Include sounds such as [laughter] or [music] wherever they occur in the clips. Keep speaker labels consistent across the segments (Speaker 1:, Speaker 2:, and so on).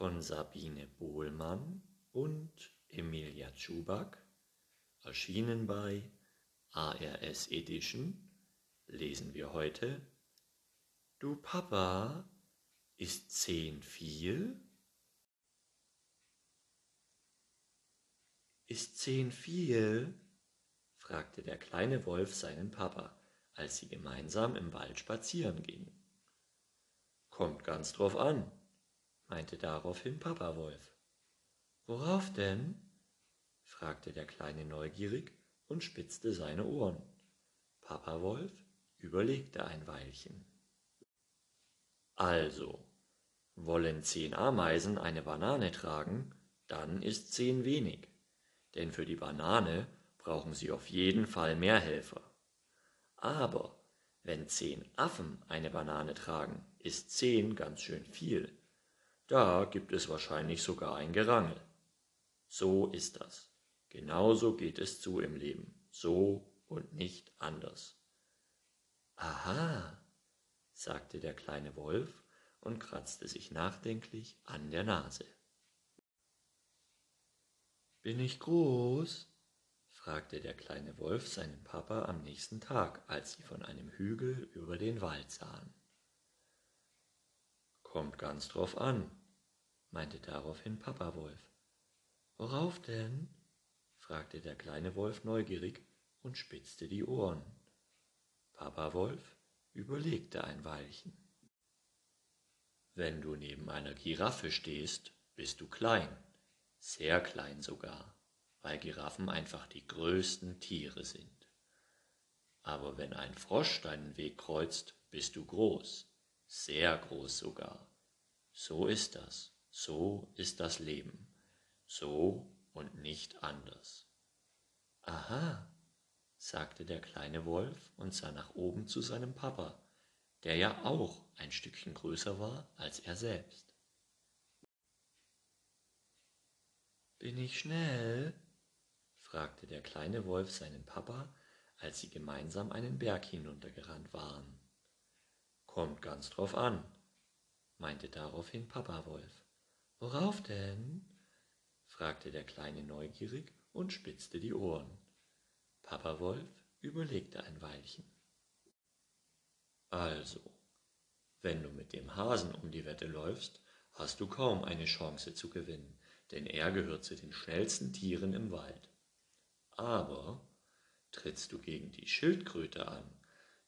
Speaker 1: von Sabine Bohlmann und Emilia Tschuback, erschienen bei ARS Edition, lesen wir heute Du Papa, ist zehn viel? Ist zehn viel? fragte der kleine Wolf seinen Papa, als sie gemeinsam im Wald spazieren gingen. Kommt ganz drauf an, meinte daraufhin Papa Wolf. Worauf denn? fragte der Kleine neugierig und spitzte seine Ohren. Papa Wolf überlegte ein Weilchen. Also, wollen zehn Ameisen eine Banane tragen, dann ist zehn wenig, denn für die Banane brauchen sie auf jeden Fall mehr Helfer. Aber wenn zehn Affen eine Banane tragen, ist zehn ganz schön viel. Da gibt es wahrscheinlich sogar ein Gerangel. So ist das. Genauso geht es zu im Leben. So und nicht anders. Aha, sagte der kleine Wolf und kratzte sich nachdenklich an der Nase. Bin ich groß? fragte der kleine Wolf seinen Papa am nächsten Tag, als sie von einem Hügel über den Wald sahen. Kommt ganz drauf an, meinte daraufhin Papa Wolf. Worauf denn? fragte der kleine Wolf neugierig und spitzte die Ohren. Papa Wolf überlegte ein Weilchen. Wenn du neben einer Giraffe stehst, bist du klein, sehr klein sogar, weil Giraffen einfach die größten Tiere sind. Aber wenn ein Frosch deinen Weg kreuzt, bist du groß, sehr groß sogar. So ist das. So ist das Leben. So und nicht anders. Aha, sagte der kleine Wolf und sah nach oben zu seinem Papa, der ja auch ein Stückchen größer war als er selbst. Bin ich schnell? fragte der kleine Wolf seinen Papa, als sie gemeinsam einen Berg hinuntergerannt waren. Kommt ganz drauf an, meinte daraufhin Papa Wolf. Worauf denn? fragte der Kleine neugierig und spitzte die Ohren. Papa Wolf überlegte ein Weilchen. Also, wenn du mit dem Hasen um die Wette läufst, hast du kaum eine Chance zu gewinnen, denn er gehört zu den schnellsten Tieren im Wald. Aber trittst du gegen die Schildkröte an,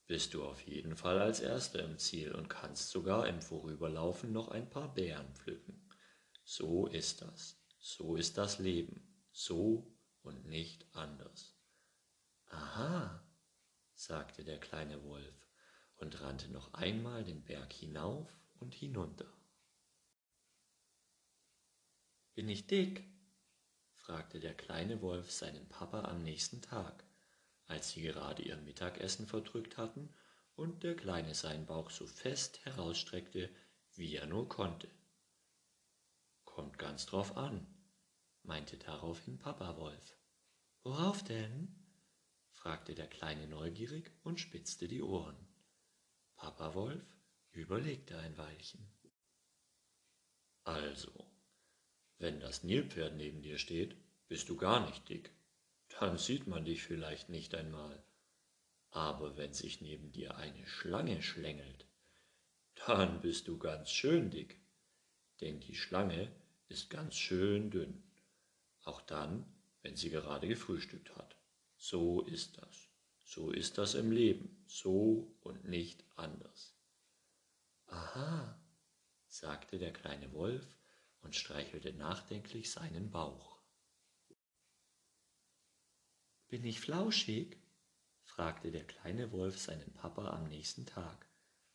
Speaker 1: bist du auf jeden Fall als Erster im Ziel und kannst sogar im Vorüberlaufen noch ein paar Beeren pflücken. So ist das, so ist das Leben, so und nicht anders. Aha, sagte der kleine Wolf und rannte noch einmal den Berg hinauf und hinunter. Bin ich dick? fragte der kleine Wolf seinen Papa am nächsten Tag als sie gerade ihr Mittagessen verdrückt hatten und der Kleine seinen Bauch so fest herausstreckte, wie er nur konnte. Kommt ganz drauf an, meinte daraufhin Papa Wolf. Worauf denn? fragte der Kleine neugierig und spitzte die Ohren. Papa Wolf überlegte ein Weilchen. Also, wenn das Nilpferd neben dir steht, bist du gar nicht dick, dann sieht man dich vielleicht nicht einmal. Aber wenn sich neben dir eine Schlange schlängelt, dann bist du ganz schön dick, denn die Schlange ist ganz schön dünn, auch dann, wenn sie gerade gefrühstückt hat. So ist das. So ist das im Leben, so und nicht anders. Aha, sagte der kleine Wolf und streichelte nachdenklich seinen Bauch. Bin ich flauschig? fragte der kleine Wolf seinen Papa am nächsten Tag,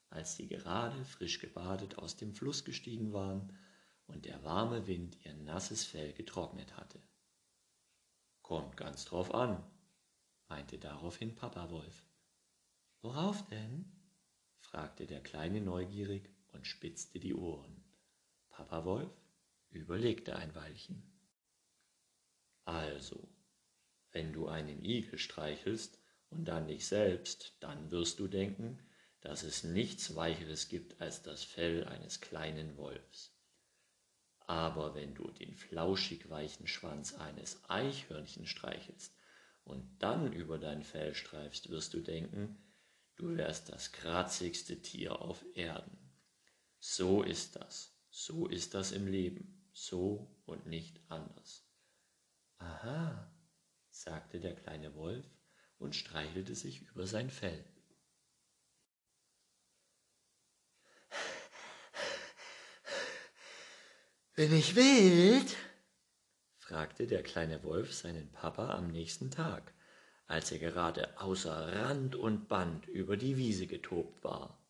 Speaker 1: als sie gerade frisch gebadet aus dem Fluss gestiegen waren und der warme Wind ihr nasses Fell getrocknet hatte. Kommt ganz drauf an, meinte daraufhin Papa Wolf. Worauf denn? fragte der Kleine neugierig und spitzte die Ohren. Papa Wolf überlegte ein Weilchen. Also, wenn du einen Igel streichelst und dann dich selbst, dann wirst du denken, dass es nichts Weicheres gibt als das Fell eines kleinen Wolfs. Aber wenn du den flauschig weichen Schwanz eines Eichhörnchens streichelst und dann über dein Fell streifst, wirst du denken, du wärst das kratzigste Tier auf Erden. So ist das, so ist das im Leben, so und nicht anders. Aha, sagte der kleine Wolf und streichelte sich über sein Fell.
Speaker 2: Bin ich wild?
Speaker 1: fragte der kleine Wolf seinen Papa am nächsten Tag, als er gerade außer Rand und Band über die Wiese getobt war.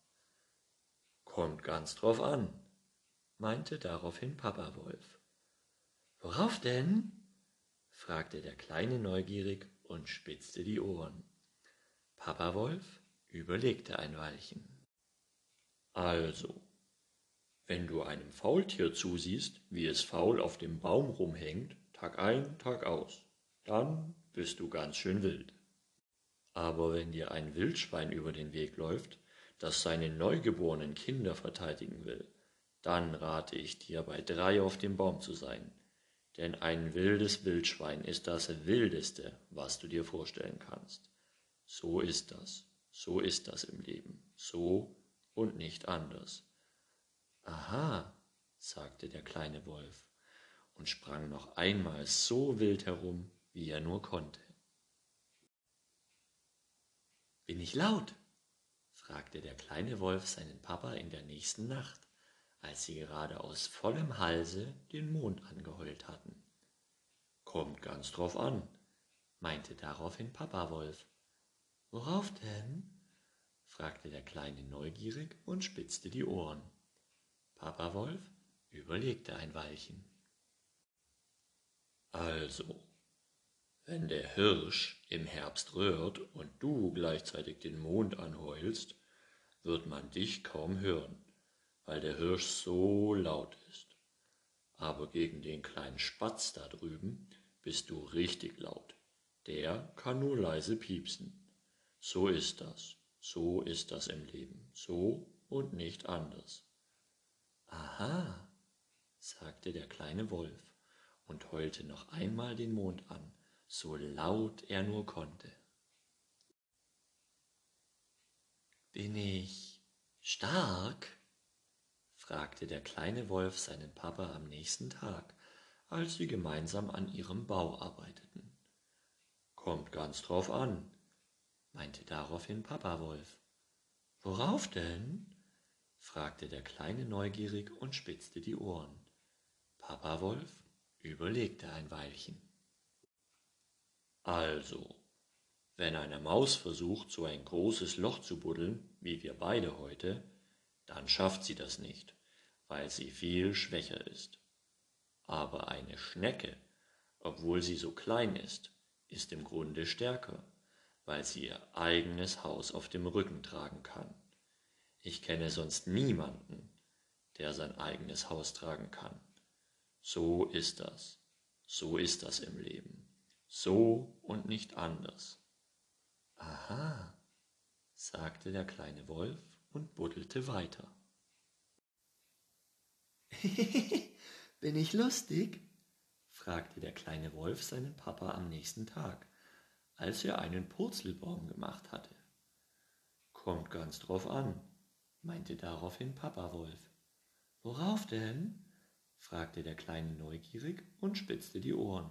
Speaker 1: Kommt ganz drauf an, meinte daraufhin Papa Wolf.
Speaker 2: Worauf denn?
Speaker 1: fragte der Kleine neugierig und spitzte die Ohren. Papa Wolf überlegte ein Weilchen. Also, wenn du einem Faultier zusiehst, wie es faul auf dem Baum rumhängt, Tag ein, Tag aus, dann bist du ganz schön wild. Aber wenn dir ein Wildschwein über den Weg läuft, das seine neugeborenen Kinder verteidigen will, dann rate ich dir, bei drei auf dem Baum zu sein. Denn ein wildes Wildschwein ist das Wildeste, was du dir vorstellen kannst. So ist das, so ist das im Leben, so und nicht anders.
Speaker 2: Aha, sagte der kleine Wolf und sprang noch einmal so wild herum, wie er nur konnte. Bin ich laut? fragte der kleine Wolf seinen Papa in der nächsten Nacht, als sie gerade aus vollem Halse den Mond angeheult hatten.
Speaker 1: Kommt ganz drauf an, meinte daraufhin Papa Wolf.
Speaker 2: Worauf denn?
Speaker 1: fragte der Kleine neugierig und spitzte die Ohren.
Speaker 2: Papa Wolf überlegte ein Weilchen.
Speaker 1: Also, wenn der Hirsch im Herbst röhrt und du gleichzeitig den Mond anheulst, wird man dich kaum hören, weil der Hirsch so laut ist. Aber gegen den kleinen Spatz da drüben bist du richtig laut. Der kann nur leise piepsen. So ist das, so ist das im Leben, so und nicht anders.
Speaker 2: Aha, sagte der kleine Wolf und heulte noch einmal den Mond an, so laut er nur konnte. Bin ich stark? fragte der kleine Wolf seinen Papa am nächsten Tag, als sie gemeinsam an ihrem Bau arbeiteten.
Speaker 1: Kommt ganz drauf an, meinte daraufhin Papa Wolf.
Speaker 2: Worauf denn? Fragte der Kleine neugierig und spitzte die Ohren.
Speaker 1: Papa Wolf überlegte ein Weilchen. Also, wenn eine Maus versucht, so ein großes Loch zu buddeln, wie wir beide heute, dann schafft sie das nicht, weil sie viel schwächer ist. Aber eine Schnecke, obwohl sie so klein ist, ist im Grunde stärker, weil sie ihr eigenes Haus auf dem Rücken tragen kann. Ich kenne sonst niemanden, der sein eigenes Haus tragen kann. So ist das. So ist das im Leben. So und nicht anders.
Speaker 2: Aha, sagte der kleine Wolf und buddelte weiter. [laughs] Bin ich lustig? fragte der kleine Wolf seinen Papa am nächsten Tag, als er einen Purzelbaum gemacht hatte.
Speaker 1: Kommt ganz drauf an, meinte daraufhin Papa Wolf.
Speaker 2: Worauf denn? fragte der Kleine neugierig und spitzte die Ohren.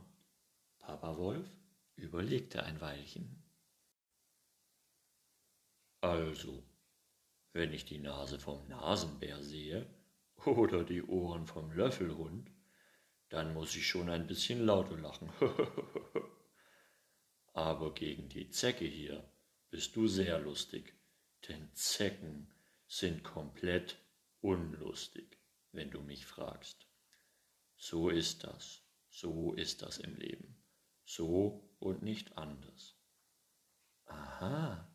Speaker 1: Papa Wolf überlegte ein Weilchen. Also, wenn ich die Nase vom Nasenbär sehe oder die Ohren vom Löffelhund, dann muss ich schon ein bisschen lauter lachen. [laughs] Aber gegen die Zecke hier bist du sehr lustig, denn Zecken sind komplett unlustig, wenn du mich fragst. So ist das, so ist das im Leben, so und nicht anders.
Speaker 2: Aha,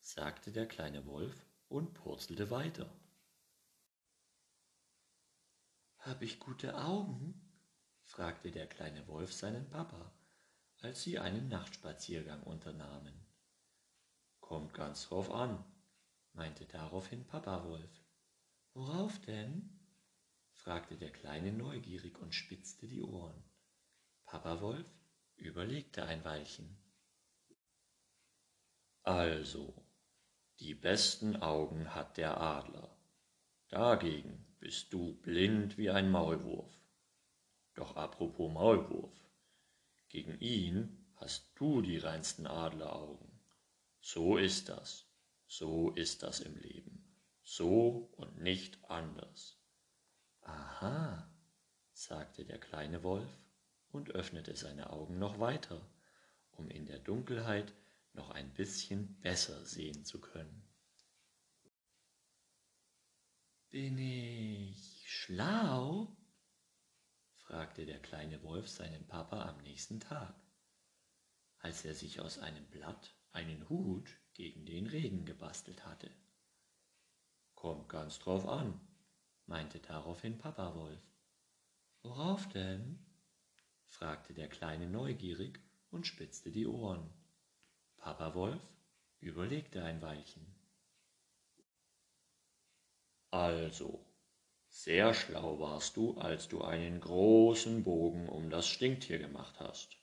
Speaker 2: sagte der kleine Wolf und purzelte weiter. Hab ich gute Augen? fragte der kleine Wolf seinen Papa, als sie einen Nachtspaziergang unternahmen.
Speaker 1: Kommt ganz drauf an,
Speaker 2: meinte daraufhin Papa Wolf. Worauf denn? fragte der Kleine neugierig und spitzte die Ohren. Papa Wolf überlegte ein Weilchen.
Speaker 1: Also, die besten Augen hat der Adler. Dagegen bist du blind wie ein Maulwurf. Doch apropos Maulwurf, gegen ihn hast du die reinsten Adleraugen. So ist das, so ist das im Leben, so und nicht anders.
Speaker 2: Aha, sagte der kleine Wolf und öffnete seine Augen noch weiter, um in der Dunkelheit noch ein bisschen besser sehen zu können. Bin ich schlau? fragte der kleine Wolf seinen Papa am nächsten Tag, als er sich aus einem Blatt einen Hut gegen den Regen gebastelt hatte.
Speaker 1: Kommt ganz drauf an, meinte daraufhin Papa Wolf.
Speaker 2: Worauf denn? fragte der Kleine neugierig und spitzte die Ohren. Papa Wolf überlegte ein Weilchen.
Speaker 1: Also, sehr schlau warst du, als du einen großen Bogen um das Stinktier gemacht hast.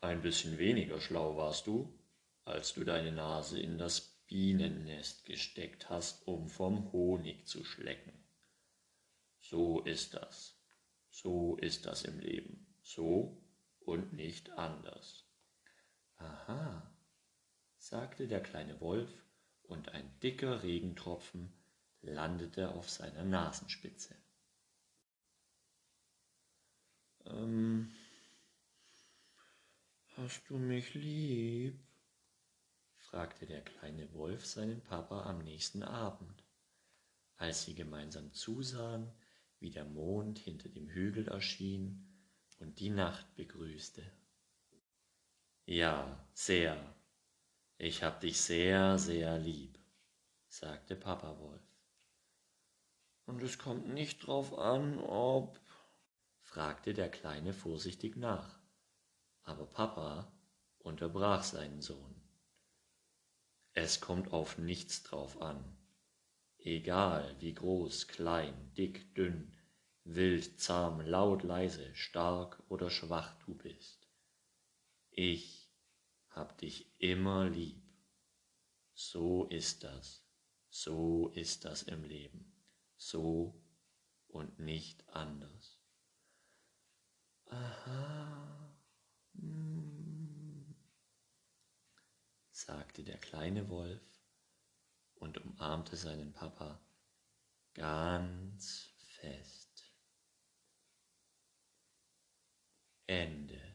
Speaker 1: Ein bisschen weniger schlau warst du, als du deine Nase in das Bienennest gesteckt hast, um vom Honig zu schlecken. So ist das. So ist das im Leben. So und nicht anders.
Speaker 2: Aha, sagte der kleine Wolf, und ein dicker Regentropfen landete auf seiner Nasenspitze.
Speaker 1: Ähm, hast du mich lieb?
Speaker 2: Fragte der kleine Wolf seinen Papa am nächsten Abend, als sie gemeinsam zusahen, wie der Mond hinter dem Hügel erschien und die Nacht begrüßte.
Speaker 1: Ja, sehr. Ich hab dich sehr, sehr lieb, sagte Papa Wolf.
Speaker 2: Und es kommt nicht drauf an, ob, fragte der Kleine vorsichtig nach. Aber Papa unterbrach seinen Sohn.
Speaker 1: Es kommt auf nichts drauf an. Egal wie groß, klein, dick, dünn, wild, zahm, laut, leise, stark oder schwach du bist. Ich hab dich immer lieb. So ist das, so ist das im Leben, so und nicht anders.
Speaker 2: Aha, hm, sagte der kleine Wolf und umarmte seinen Papa ganz fest. Ende.